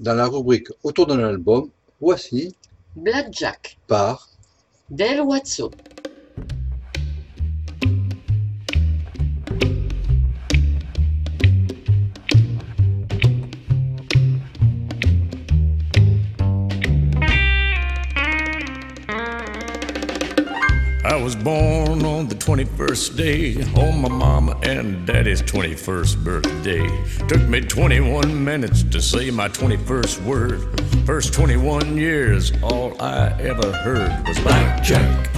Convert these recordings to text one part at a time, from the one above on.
Dans la rubrique Autour d'un album, voici Blackjack par Del Watson. 21st day on my mama and daddy's 21st birthday. Took me 21 minutes to say my 21st word. First 21 years, all I ever heard was blackjack.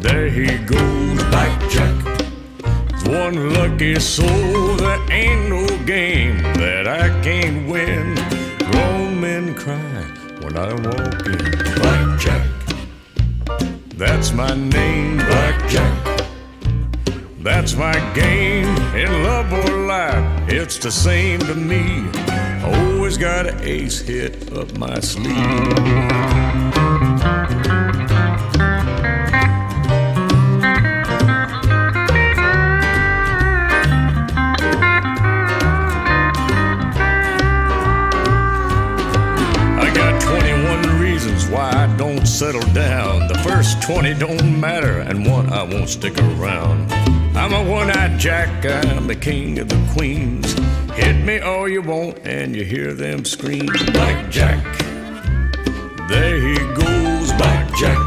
There he goes, blackjack. It's one lucky soul, there ain't no game that I can't win. Grown men cry when I walk in, blackjack. That's my name. That's my game in love or life. It's the same to me. Always got an ace hit up my sleeve. I got 21 reasons why I don't settle down. The first 20 don't matter, and one I won't stick around. I'm a one eyed jack, I'm the king of the queens. Hit me all you want, and you hear them scream, Blackjack. There he goes, Blackjack.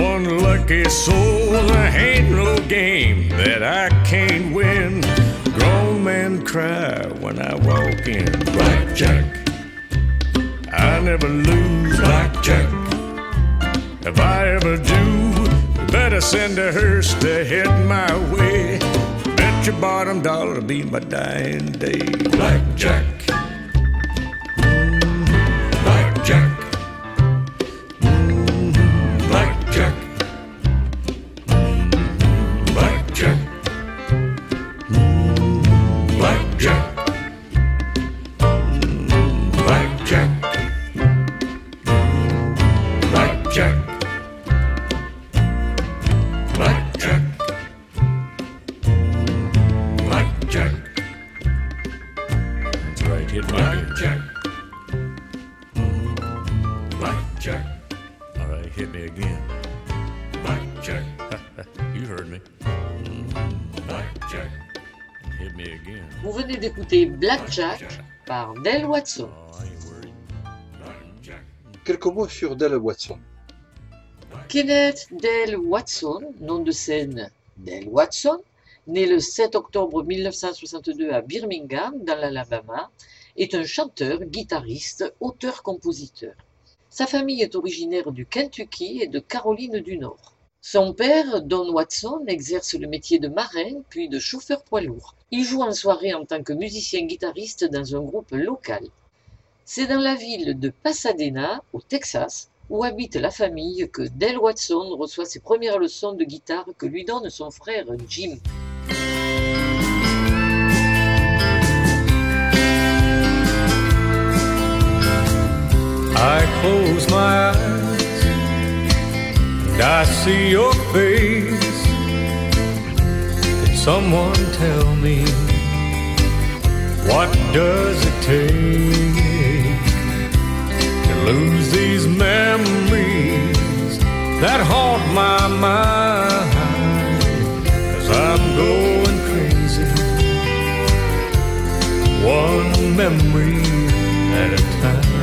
One lucky soul, there ain't no game that I can't win. Grown men cry when I walk in, Blackjack. I never lose blackjack. If I ever do, better send a hearse to head my way. Bet your bottom dollar to be my dying day. Blackjack. Blackjack par Del Watson. Quelques mots sur Del Watson. Kenneth Del Watson, nom de scène Del Watson, né le 7 octobre 1962 à Birmingham, dans l'Alabama, est un chanteur, guitariste, auteur-compositeur. Sa famille est originaire du Kentucky et de Caroline du Nord. Son père, Don Watson, exerce le métier de marin puis de chauffeur poids lourd. Il joue en soirée en tant que musicien-guitariste dans un groupe local. C'est dans la ville de Pasadena, au Texas, où habite la famille que Del Watson reçoit ses premières leçons de guitare que lui donne son frère Jim. And I see your face. Could someone tell me what does it take to lose these memories that haunt my mind? I'm going crazy. One memory at a time.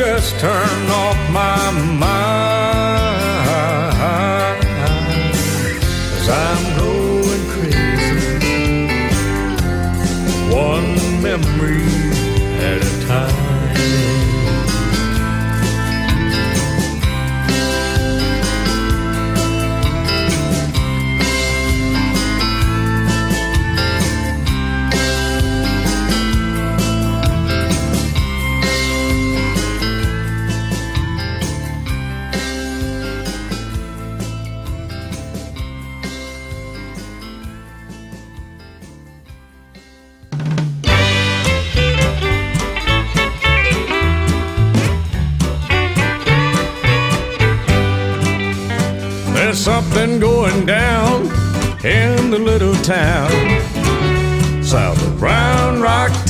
Just turn off my mind,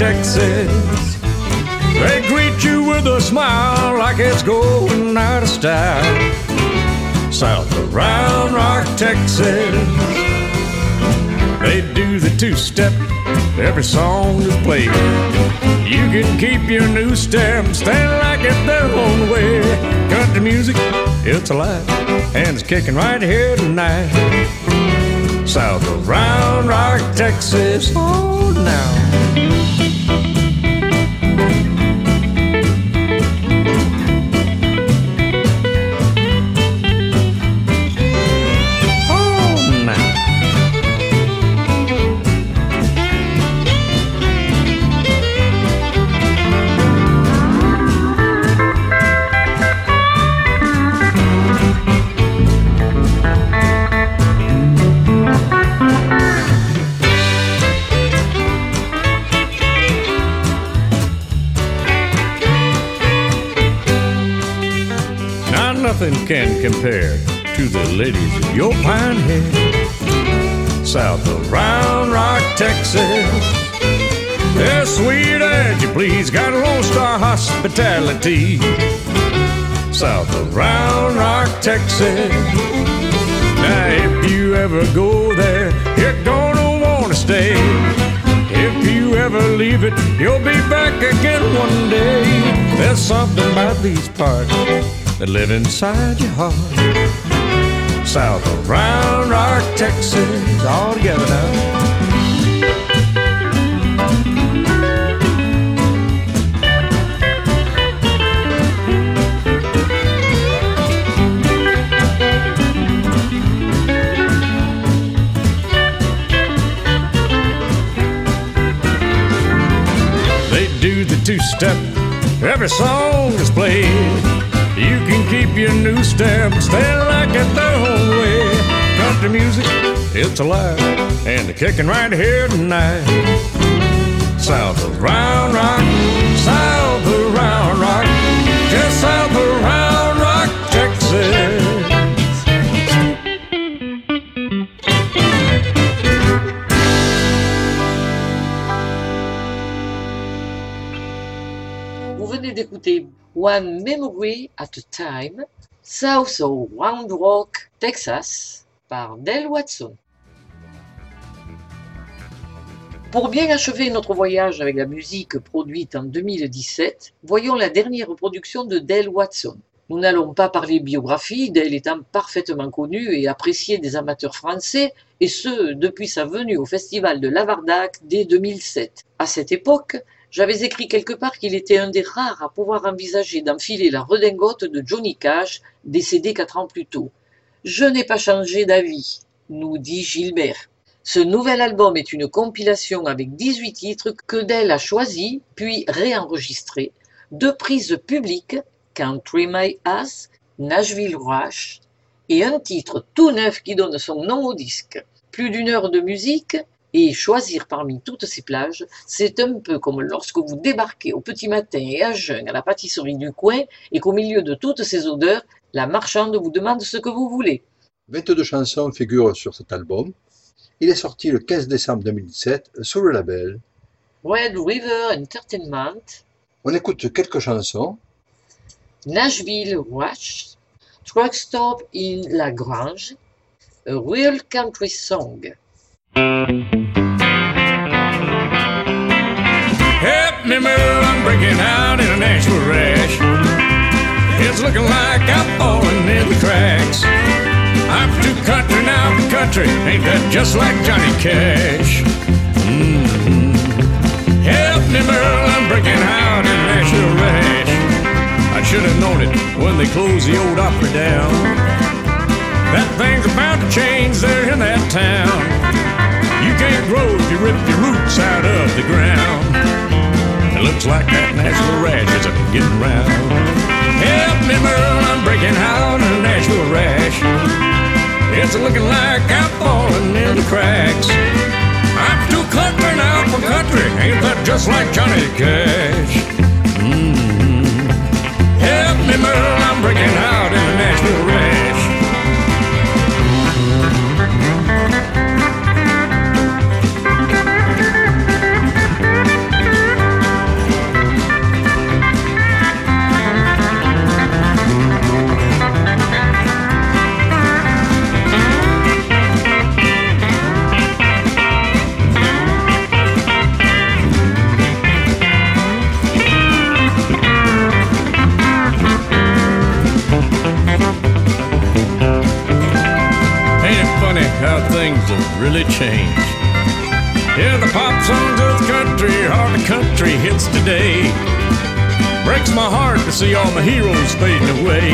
Texas. They greet you with a smile like it's going out of style. South of Round Rock, Texas. They do the two step, every song is played. You can keep your new step, stand like it their own way. Country music, it's alive, and it's kicking right here tonight. South of Round Rock, Texas, oh now. Nothing can compare to the ladies of your pine head. South of Round Rock, Texas. They're sweet as you please, got a Lone Star hospitality. South of Round Rock, Texas. Now if you ever go there, you're gonna wanna stay. If you ever leave it, you'll be back again one day. There's something about these parts that live inside your heart. South of Round Rock, Texas, all together now. They do the two step, every song is played. You can keep your new step, stay like it their own way. Country music, it's alive, and they're kicking right here tonight. South of Round Rock, south of Round Rock, just south of Round Rock, Texas. D'écouter One Memory at a Time, South of Round Rock, Texas, par Del Watson. Pour bien achever notre voyage avec la musique produite en 2017, voyons la dernière production de Del Watson. Nous n'allons pas parler biographie, Del étant parfaitement connu et apprécié des amateurs français, et ce depuis sa venue au festival de Lavardac dès 2007. À cette époque, j'avais écrit quelque part qu'il était un des rares à pouvoir envisager d'enfiler la redingote de Johnny Cash, décédé quatre ans plus tôt. Je n'ai pas changé d'avis, nous dit Gilbert. Ce nouvel album est une compilation avec 18 titres que Dell a choisis puis réenregistrés deux prises publiques, Country My Ass, Nashville Rush, et un titre tout neuf qui donne son nom au disque. Plus d'une heure de musique, et choisir parmi toutes ces plages, c'est un peu comme lorsque vous débarquez au petit matin et à jeun à la pâtisserie du coin et qu'au milieu de toutes ces odeurs, la marchande vous demande ce que vous voulez. 22 chansons figurent sur cet album. Il est sorti le 15 décembre 2017 sur le label. Red River Entertainment, On écoute quelques chansons. Nashville Rush, Truck Stop in La Grange, A Real Country Song. Help me, Merle, I'm breaking out in a Nashville rash. It's looking like I'm falling in the cracks. I'm too country now country, ain't that just like Johnny Cash? Mm. Help me, Merle, I'm breaking out in a Nashville rash. I should have known it when they closed the old opera down. That thing's about to change there in that town. Can't grow if you rip your roots out of the ground. It looks like that Nashville rash is getting round. Help me, Merle, I'm breaking out in a Nashville rash. It's looking like I'm falling in the cracks. I'm too country now for country, ain't that just like Johnny Cash? Mm. Help me, Merle, I'm breaking out in a Nashville rash. All my heroes fading away.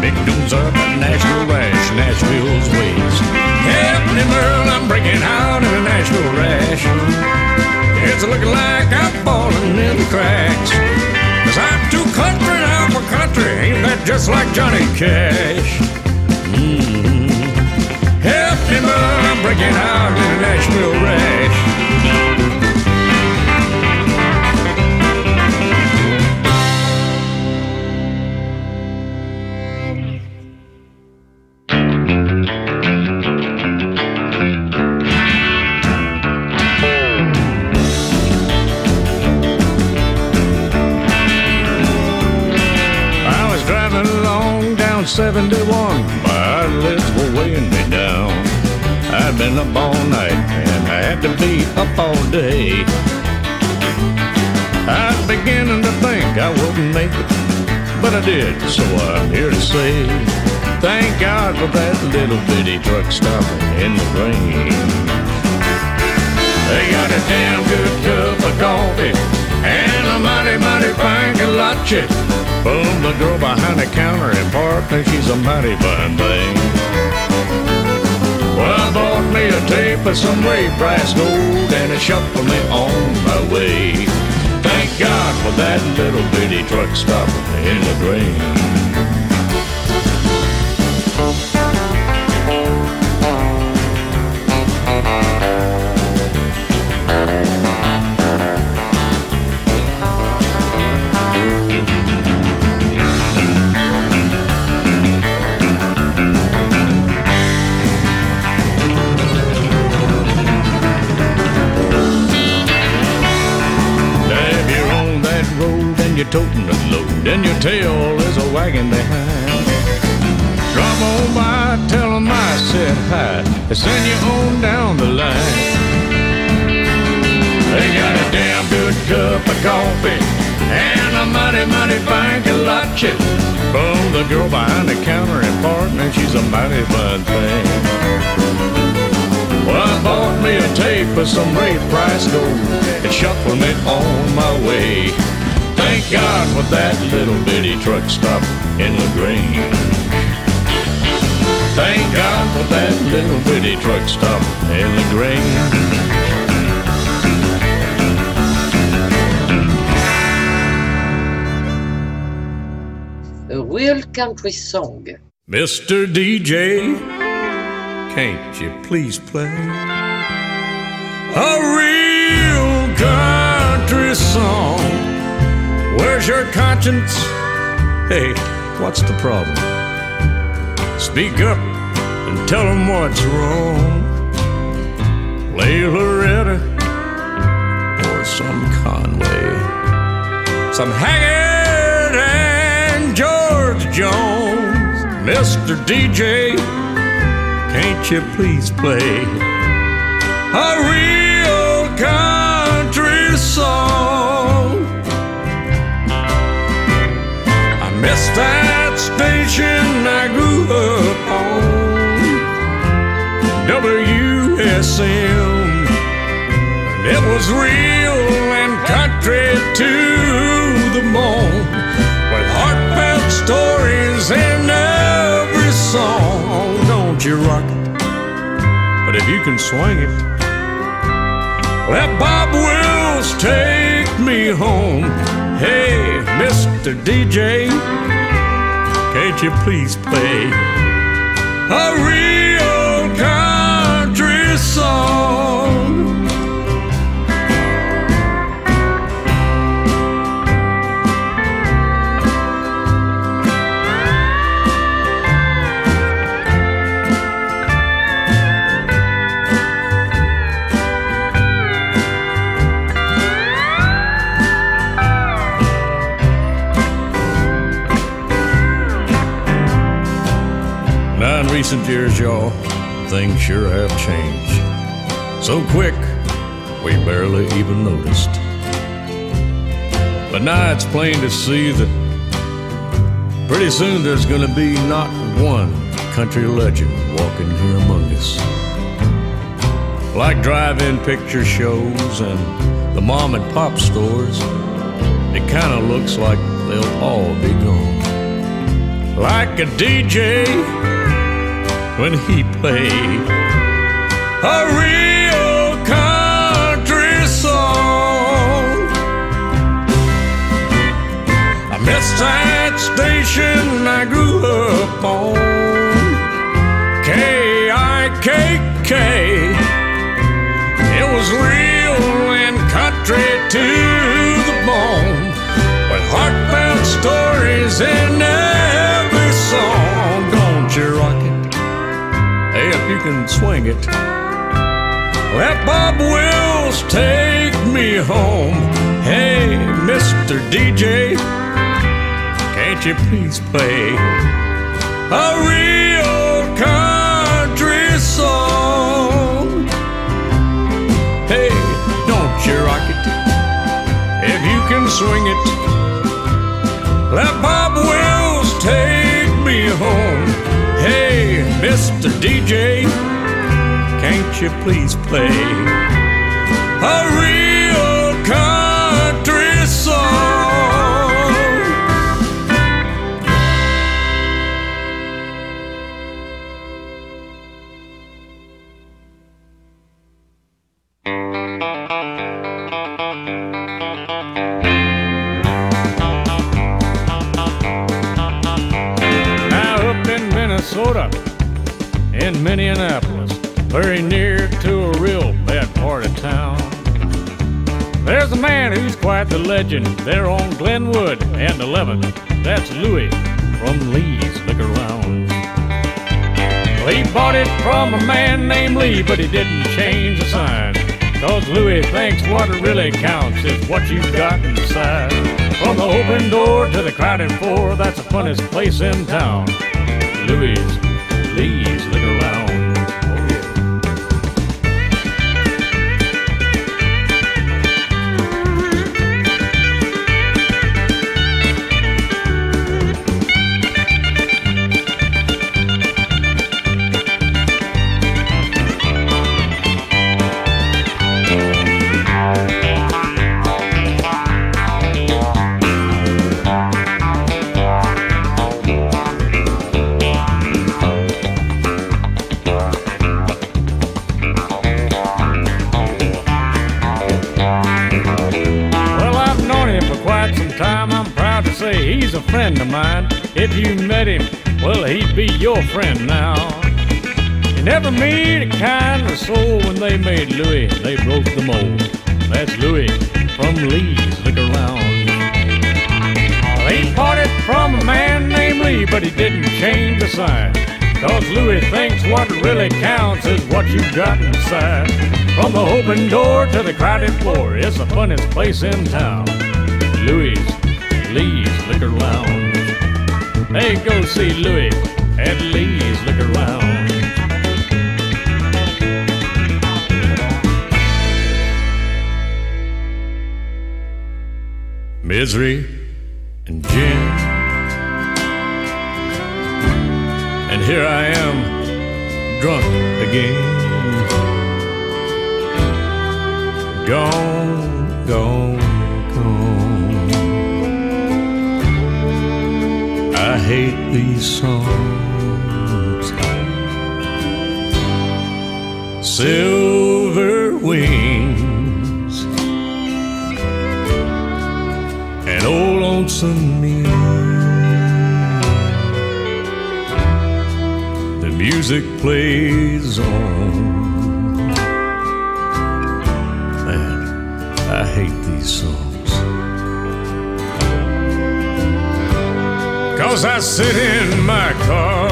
Big dudes up at Nashville Rash, Nashville's ways. Help me, Merle, I'm breaking out in a Nashville rash. It's looking like I'm falling in the cracks. Cause I'm too country now for country, ain't that just like Johnny Cash? Mm. Help me, Merle, I'm breaking out in a Nashville rash. But so I'm here to say thank God for that little bitty truck stop in La Grange. They got a damn good cup of coffee and a mighty, mighty fine kolache. Boom, the girl behind the counter and partner, she's a mighty fine thing. Well, I bought me a tape of some Ray Price gold and it shuffled me on my way. God for that little bitty truck stop in La Grange. Toting a load and your tail is a wagging behind. Drop on by, tell 'em I said hi, and send you on down the line. They got a damn good cup of coffee and a mighty, mighty fine kolache. Boom, the girl behind the counter and partner, she's a mighty fine thing. Well, I bought me a tape of some Ray Price gold and shuffled me on my way. Thank God for that little bitty truck stop in La Grange. Thank God for that little bitty truck stop in La Grange. Real Country Song. Mr. DJ, can't you please play a real country song? Where's your conscience? Hey, what's the problem? Speak up and tell them what's wrong. Play Loretta or some Conway, some Haggard and George Jones. Mr. DJ, can't you please play a real miss that station I grew up on, WSM. It was real and country to the bone, with heartfelt stories in every song. Don't you rock it? But if you can swing it, let Bob Wills take me home. Hey, Mr. DJ, can't you please play a recent years, y'all, things sure have changed. So quick, we barely even noticed. But now it's plain to see that pretty soon there's gonna be not one country legend walking here among us. Like drive in picture shows and the mom and pop stores, it kinda looks like they'll all be gone. Like a DJ when he played a real country song. I miss that station I grew up on, KIKK. It was real and country to Can swing it, let Bob Wills take me home. Hey, Mr. DJ, can't you please play a real country song? Hey, don't you rock it? If you can swing it, let Bob Mr. DJ, can't you please play a real country song? Now up in Minnesota, in Minneapolis, very near to a real bad part of town. There's a man who's quite the legend there on Glenwood and 11th. That's Louis from Lee's Liquor Lounge. Well, he bought it from a man named Lee, but he didn't change the sign. Cause Louis thinks what really counts is what you've got inside. From the open door to the crowded floor, that's the funnest place in town. Louis, Lee's Liquor Lounge. Well, he'd be your friend now. You never meet a kinder soul when they made Louis, they broke the mold. That's Louis from Lee's Liquor Lounge. He parted from a man named Lee, but he didn't change the sign. Cause Louis thinks what really counts is what you've got inside. From the open door to the crowded floor, it's the funnest place in town. Louis, Lee's Liquor Lounge. Hey, go see Louis at Lee's look around. Misery and gin. And here I am, drunk again. Gone, gone. Hate these songs. Silver wings and old lonesome me. The music plays on. Man, I hate these songs. Cause I sit in my car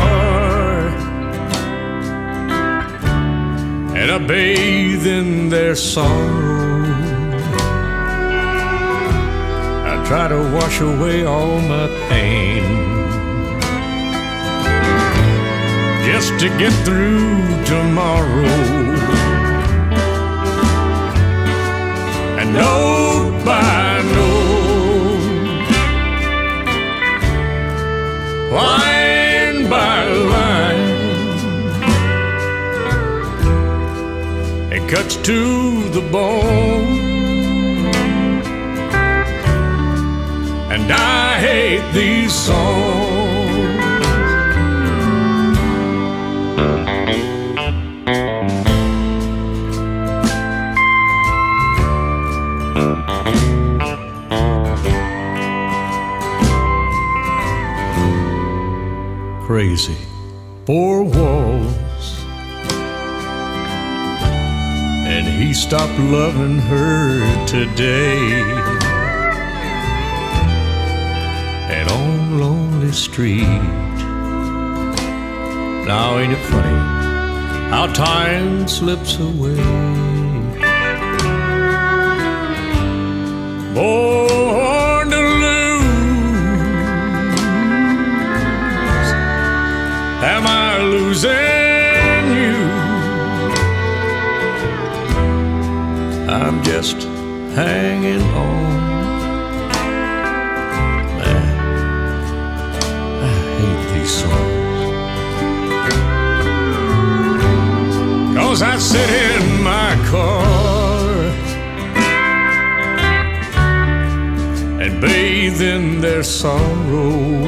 and I bathe in their sorrow. I try to wash away all my pain just to get through tomorrow. And note line by line, it cuts to the bone. And I hate these songs. Crazy. Four walls. And he stopped loving her today. And on Lonely Street. Now ain't it funny how time slips away? Born hanging on. Man, I hate these songs. Cause I sit in my car and bathe in their sorrow.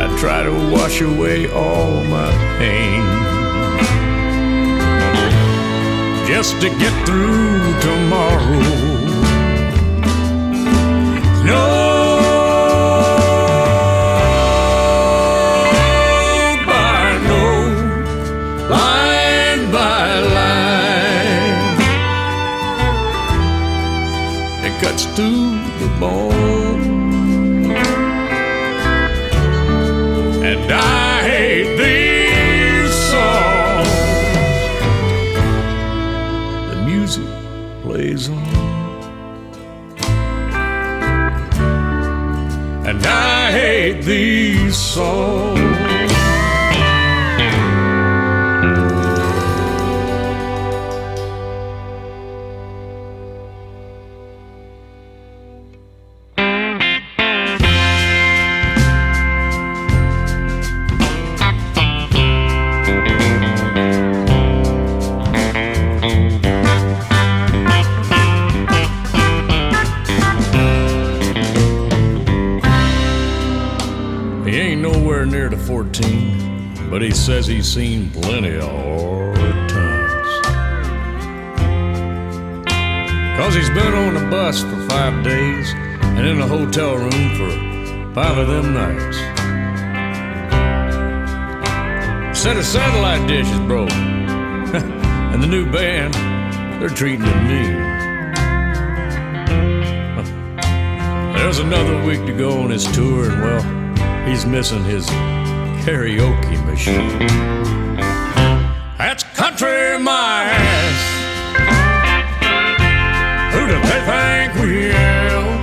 I try to wash away all my pain just to get through tomorrow. These but he says he's seen plenty of hard times. Cause he's been on the bus for five days and in a hotel room for five of them nights. Set of satellite dishes broke, and the new band, they're treating him mean. There's another week to go on his tour, and well, he's missing his karaoke machine. That's country my ass. Who do they think we am?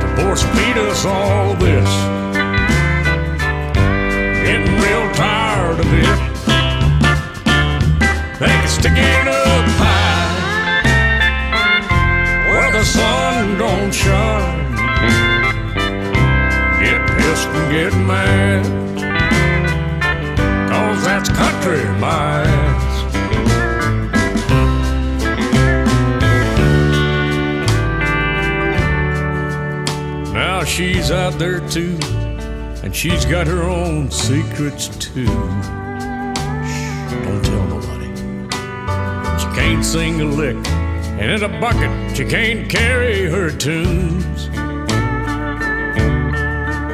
To force feed us all this. Get mad. Cause that's country, my. Now she's out there too, and she's got her own secrets too. Shh, don't tell nobody. She can't sing a lick, and in a bucket she can't carry her tunes.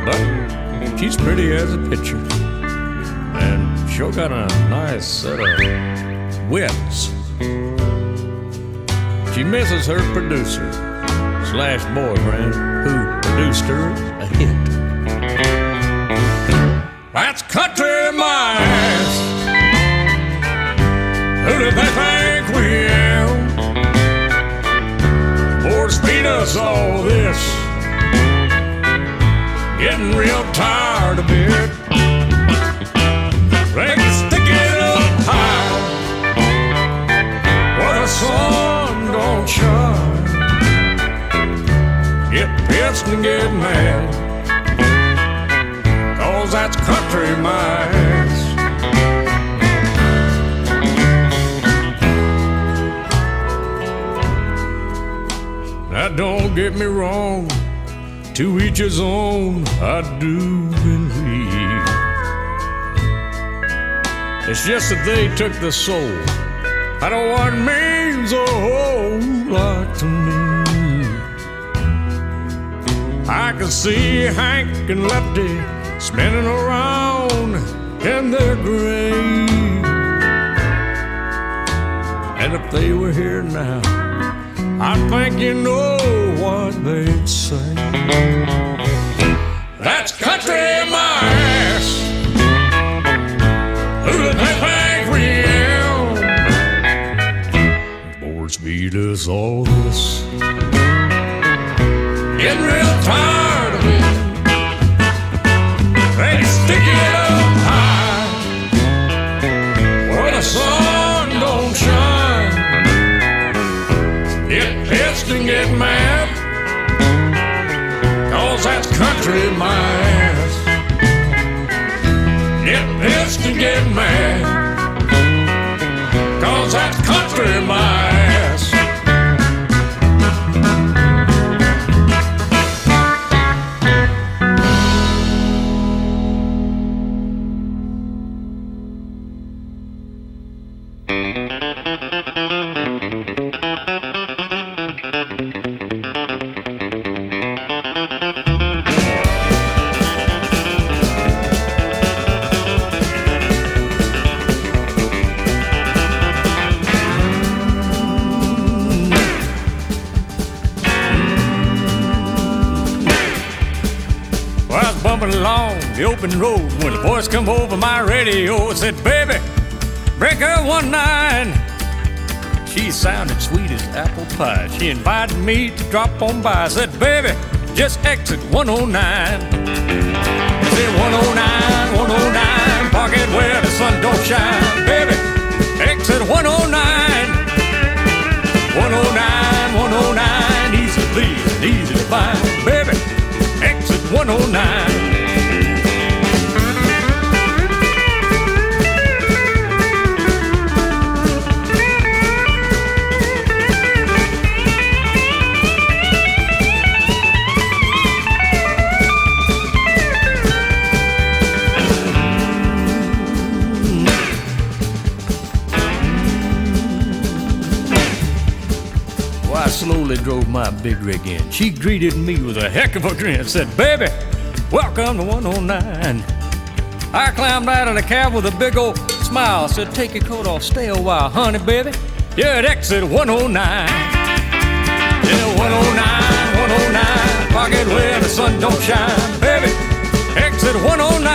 But she's pretty as a picture, and sure got a nice set of wits. She misses her producer slash boyfriend who produced her a hit. That's country ass. Who do they think we am? Force feed us all this. Getting real tired of it. They can stick it up high where the sun don't shine. Get pissed and get mad. Cause that's country ass. Now don't get me wrong, to each his own, I do believe. It's just that they took the soul out of what means a whole lot to me. I can see Hank and Lefty spinning around in their grave. And if they were here now, I think you know what they'd say. That's country my us all this. Getting real tired of it. They stick it up high where the sun don't shine. Get pissed and get mad. Cause that's country my ass. Get pissed and get mad. Cause that's country my bumping along the open road when a voice come over my radio and said, Baby, her one nine. She sounded sweet as apple pie. She invited me to drop on by. I said, Baby, just exit 109. I said, 109, 109, park it where the sun don't shine. Baby, exit 109. 109, 109, easy please easy to find. Baby, exit 109. Drove my big rig in. She greeted me with a heck of a grin. Said, Baby, welcome to 109. I climbed out of the cab with a big old smile. Said, Take your coat off, stay a while, honey, baby. You're at exit 109. Yeah, 109, 109. Pocket where the sun don't shine, baby. Exit 109.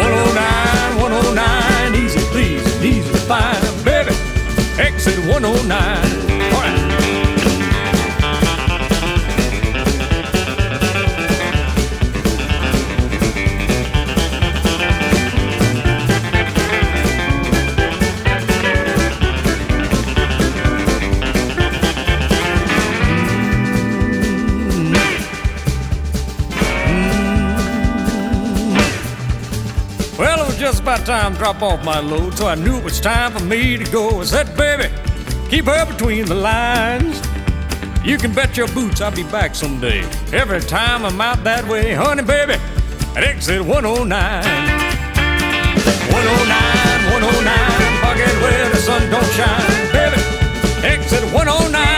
109, 109. Easy, please, easy to find, baby. Exit 109. time drop off my load, so I knew it was time for me to go. I said, baby, keep her between the lines. You can bet your boots I'll be back someday. Every time I'm out that way, honey, baby, at exit 109. 109, 109, forget where the sun don't shine. Baby, exit 109.